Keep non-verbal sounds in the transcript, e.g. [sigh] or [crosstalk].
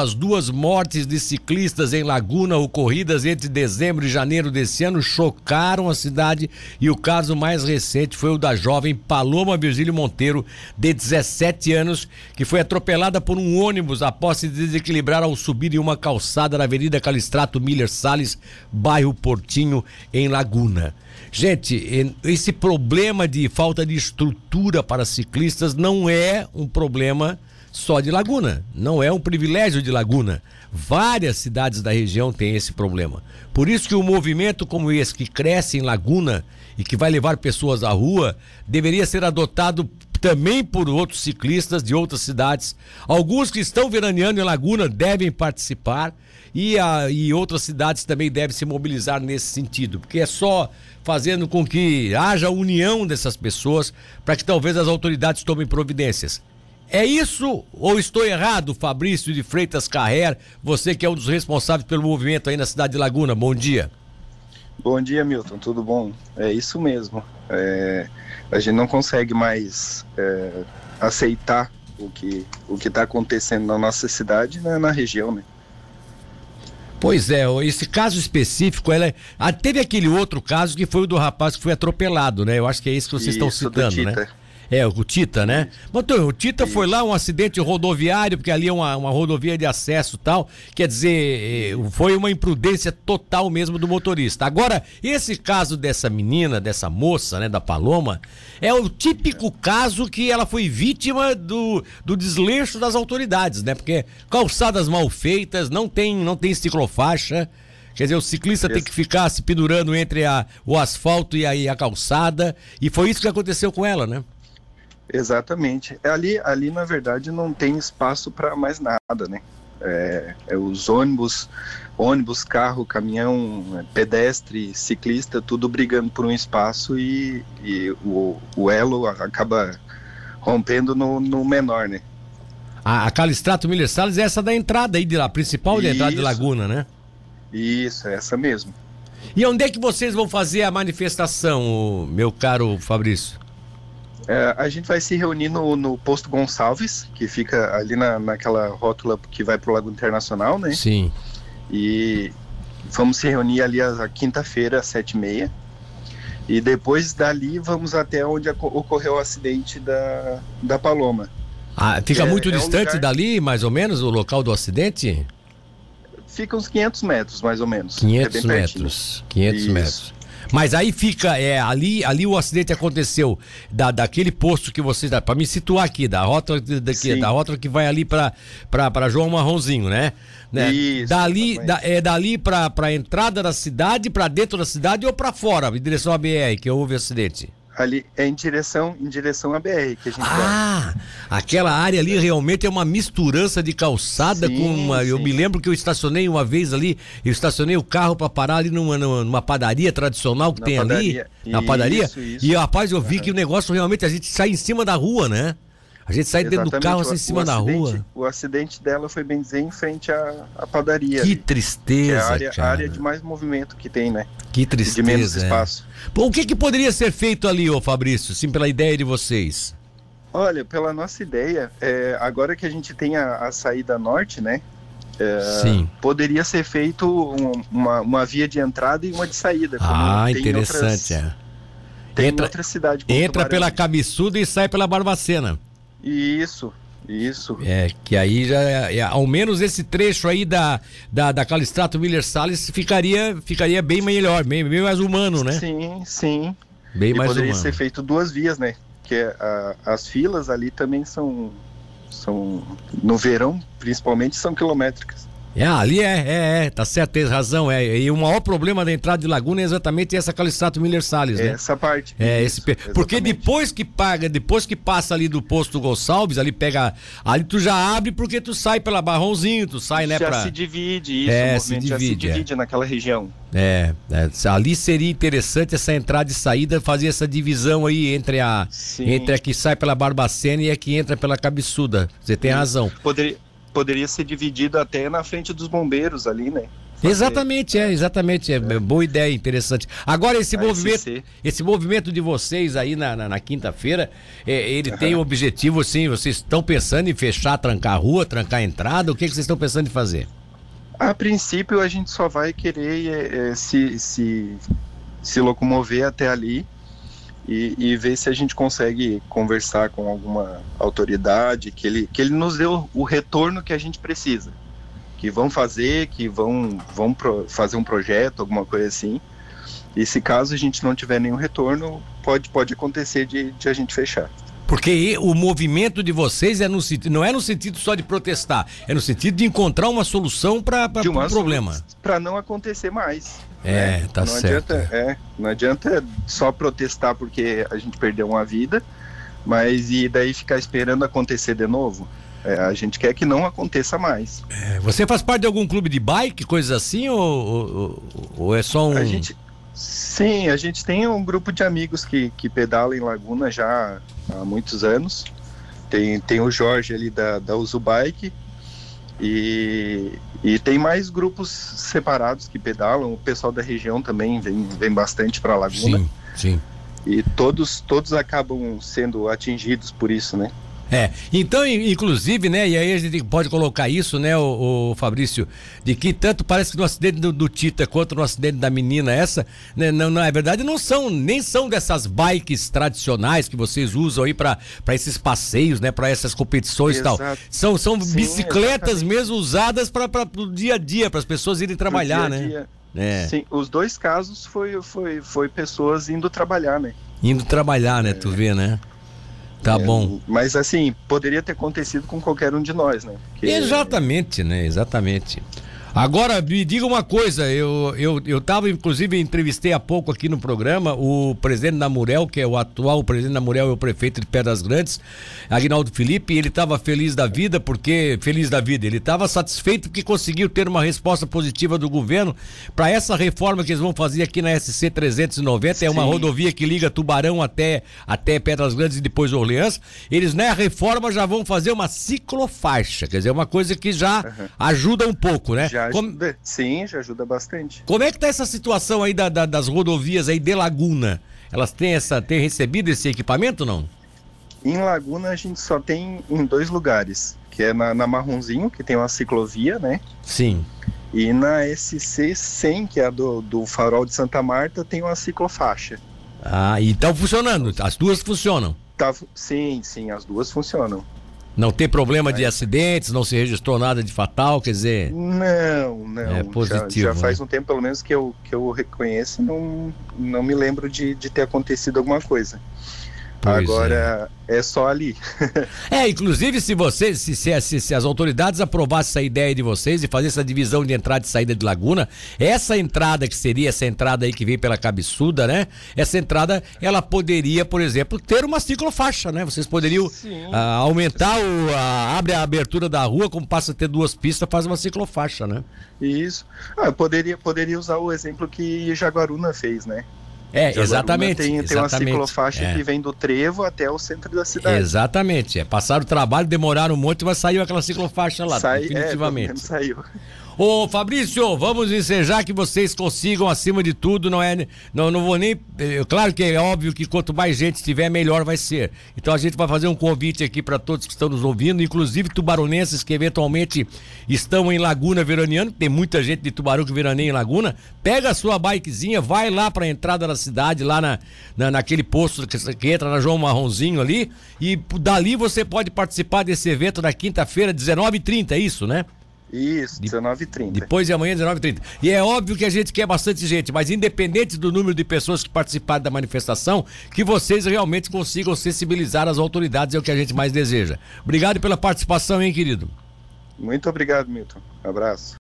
As duas mortes de ciclistas em Laguna ocorridas entre dezembro e janeiro desse ano chocaram a cidade e o caso mais recente foi o da jovem Paloma Virgílio Monteiro, de 17 anos, que foi atropelada por um ônibus após se desequilibrar ao subir em uma calçada na Avenida Calistrato Miller Salles, bairro Portinho, em Laguna. Gente, esse problema de falta de estrutura para ciclistas não é um problema só de Laguna, não é um privilégio de Laguna. Várias cidades da região têm esse problema. Por isso que um movimento como esse, que cresce em Laguna e que vai levar pessoas à rua, deveria ser adotado também por outros ciclistas de outras cidades. Alguns que estão veraneando em Laguna devem participar e, a, e outras cidades também devem se mobilizar nesse sentido, porque é só fazendo com que haja união dessas pessoas para que talvez as autoridades tomem providências. É isso ou estou errado, Fabrício de Freitas Carrer, você que é um dos responsáveis pelo movimento aí na cidade de Laguna? Bom dia. Bom dia, Milton, tudo bom? É isso mesmo. É, a gente não consegue mais é, aceitar o que o que está acontecendo na nossa cidade, né, na região, né? Pois é, esse caso específico, ela é... ah, teve aquele outro caso que foi o do rapaz que foi atropelado, né? Eu acho que é isso que vocês isso, estão citando, né? É, o Tita, né? Então, o Tita foi lá, um acidente rodoviário, porque ali é uma, uma rodovia de acesso e tal. Quer dizer, eh, foi uma imprudência total mesmo do motorista. Agora, esse caso dessa menina, dessa moça, né, da Paloma, é o típico caso que ela foi vítima do, do desleixo das autoridades, né? Porque calçadas mal feitas, não tem, não tem ciclofaixa. Quer dizer, o ciclista tem que ficar se pendurando entre a, o asfalto e a, e a calçada. E foi isso que aconteceu com ela, né? Exatamente. Ali, ali na verdade, não tem espaço para mais nada, né? É, é, os ônibus, ônibus, carro, caminhão, é, pedestre, ciclista, tudo brigando por um espaço e, e o, o, elo acaba rompendo no, no menor, né? A, a Calistrato Miller Salles é essa da entrada aí de lá, principal da entrada de Laguna, né? Isso, é essa mesmo. E onde é que vocês vão fazer a manifestação, meu caro Fabrício? É, a gente vai se reunir no, no, posto Gonçalves, que fica ali na, naquela rótula que vai para o Lago Internacional, né? Sim. E vamos se reunir ali a, a quinta-feira, às sete e meia. E depois dali vamos até onde ocorreu o acidente da, da Paloma. Ah, fica é, muito é distante lugar... dali, mais ou menos, o local do acidente? Fica uns 500 metros, mais ou menos. 500 é metros. 500 Isso. metros. Mas aí fica, é, ali, ali o acidente aconteceu da, daquele posto que vocês, para me situar aqui, da rota daqui, da rota que vai ali para João Marronzinho, né? né? Isso, dali, da, é dali para entrada da cidade, para dentro da cidade ou para fora, em direção à BR que houve o acidente? Ali é em direção em direção à BR que a gente Ah, vai. aquela área ali realmente é uma misturança de calçada sim, com uma. Sim. Eu me lembro que eu estacionei uma vez ali, eu estacionei o carro para parar ali numa, numa padaria tradicional que na tem padaria. ali, na padaria. Isso, isso. E rapaz, eu vi uhum. que o negócio realmente a gente sai em cima da rua, né? A gente sai Exatamente. dentro do carro assim, em cima da rua. O acidente dela foi bem dizer em frente à, à padaria. Que tristeza. Que é a área, a área, de mais movimento que tem, né? Que tristeza. De menos é. espaço. Bom, o que, que poderia ser feito ali, ô Fabrício, sim, pela ideia de vocês? Olha, pela nossa ideia, é, agora que a gente tem a, a saída norte, né? É, Sim. Poderia ser feito um, uma, uma via de entrada e uma de saída. ah, interessante, outras, é. Tem entra, outra cidade. Entra pela Cabeçuda e sai pela Barbacena. Isso, isso. É, que aí já, é, ao menos esse trecho aí da, da, da Calistrato Miller Salles ficaria, ficaria bem melhor, bem, bem mais humano, né? Sim, sim. Bem e mais poderia humano. ser feito duas vias, né? Que é, a, as filas ali também são, são, no verão, principalmente, são quilométricas. É, ali é, é, é, tá certo, tem razão. É, e o maior problema da entrada de Laguna é exatamente essa Calistrato Miller Salles, né? Essa parte. É, isso, esse, porque depois que paga, depois que passa ali do posto Gonçalves, ali pega, ali tu já abre porque tu sai pela Barrãozinho, tu sai, né, já pra... se divide isso, é, se divide, já se divide é. naquela região. É, é, ali seria interessante essa entrada e saída, fazer essa divisão aí entre a Sim. entre a que sai pela Barbacena e a que entra pela Cabeçuda. Você tem Sim. razão. Poderia poderia ser dividido até na frente dos bombeiros ali, né? Fazer, exatamente, é, exatamente. É, é, boa ideia, interessante. Agora, esse movimento, esse movimento de vocês aí na, na, na quinta-feira, é, ele uhum. tem um objetivo, assim, vocês estão pensando em fechar, trancar a rua, trancar a entrada? O que, que vocês estão pensando em fazer? A princípio, a gente só vai querer é, é se, se, se locomover até ali e, e, ver se a gente consegue conversar com alguma autoridade, que ele, que ele nos dê o, o retorno que a gente precisa. Que vão fazer, que vão, vão pro, fazer um projeto, alguma coisa assim. E se caso a gente não tiver nenhum retorno, pode, pode acontecer de, de a gente fechar. Porque o movimento de vocês é no, não é no sentido só de protestar, é no sentido de encontrar uma solução para o problema. Para não acontecer mais. É, né? tá não certo. Adianta, é, não adianta só protestar porque a gente perdeu uma vida, mas e daí ficar esperando acontecer de novo? É, a gente quer que não aconteça mais. É, você faz parte de algum clube de bike, coisas assim, ou, ou, ou é só um. A gente, sim, a gente tem um grupo de amigos que, que pedalam em Laguna já há muitos anos. Tem, tem o Jorge ali da, da Uso Bike e, e tem mais grupos separados que pedalam. O pessoal da região também vem, vem bastante para Laguna. Sim, sim. E todos, todos acabam sendo atingidos por isso, né? É, então, inclusive, né, e aí a gente pode colocar isso, né, o, o Fabrício, de que tanto parece que no acidente do, do, Tita quanto no acidente da menina essa, né, não, não, é verdade, não são, nem são dessas bikes tradicionais que vocês usam aí para esses passeios, né, para essas competições Exato. e tal. São, são Sim, bicicletas exatamente. mesmo usadas para o dia a dia, para as pessoas irem trabalhar, dia né? É. Sim, os dois casos foi, foi, foi pessoas indo trabalhar, né? Indo trabalhar, né, é. tu vê, né? Tá é, bom. Mas assim, poderia ter acontecido com qualquer um de nós, né? Porque... Exatamente, né? Exatamente. Agora, me diga uma coisa, eu, eu, eu tava, inclusive, entrevistei há pouco aqui no programa o presidente da Murel, que é o atual presidente da Murel, é o prefeito de Pedras Grandes, Agnaldo Felipe, e ele estava feliz da vida, porque, feliz da vida, ele estava satisfeito porque conseguiu ter uma resposta positiva do governo para essa reforma que eles vão fazer aqui na SC 390, Sim. é uma rodovia que liga Tubarão até, até Pedras Grandes e depois Orleans. Eles, na né, reforma, já vão fazer uma ciclofaixa, quer dizer, uma coisa que já uhum. ajuda um pouco, né? Já Como... Sim, já ajuda bastante. Como é que tá essa situação aí da, da, das rodovias aí de Laguna? Elas têm, essa, têm recebido esse equipamento não? Em Laguna a gente só tem em dois lugares, que é na, na Marronzinho, que tem uma ciclovia, né? Sim. E na SC 100, que é a do, do Farol de Santa Marta, tem uma ciclofaixa. Ah, e estão funcionando? As duas funcionam? Tá, sim, sim, as duas funcionam. Não tem problema de acidentes, não se registrou nada de fatal, quer dizer. Não, não. É positivo. Já, já né? faz um tempo, pelo menos, que eu, que eu reconheço, não, não me lembro de, de ter acontecido alguma coisa. Pois Agora é. é. só ali. [laughs] é, inclusive se vocês, se, se, se, as autoridades aprovassem essa ideia de vocês e fazer essa divisão de entrada e saída de Laguna, essa entrada que seria essa entrada aí que vem pela cabeçuda, né? Essa entrada, ela poderia, por exemplo, ter uma ciclofaixa, né? Vocês poderiam ah, aumentar o. A, abre a abertura da rua, como passa a ter duas pistas, faz uma ciclofaixa, né? Isso. Ah, poderia, poderia usar o exemplo que Jaguaruna fez, né? É, exatamente. Tem, tem uma ciclofaixa é. que vem do trevo até o centro da cidade. Exatamente. É, passaram o trabalho, demoraram um monte, mas saiu aquela ciclofaixa lá, Sai, é, definitivamente. É, saiu. Ô Fabrício, vamos ensejar que vocês consigam, acima de tudo, não é. Não, não vou nem. É, claro que é óbvio que quanto mais gente estiver, melhor vai ser. Então a gente vai fazer um convite aqui para todos que estão nos ouvindo, inclusive tubaronenses que eventualmente estão em Laguna Veraniano, tem muita gente de tubarão que veraneia em Laguna. Pega a sua bikezinha, vai lá para a entrada da cidade, lá na, na, naquele posto que, que entra na João Marronzinho ali, e dali você pode participar desse evento na quinta-feira, 19h30, é isso, né? Isso, 19h30. Depois de amanhã, 19h30. E é óbvio que a gente quer bastante gente, mas independente do número de pessoas que participarem da manifestação, que vocês realmente consigam sensibilizar as autoridades, é o que a gente mais deseja. Obrigado pela participação, hein, querido? Muito obrigado, Milton. Abraço.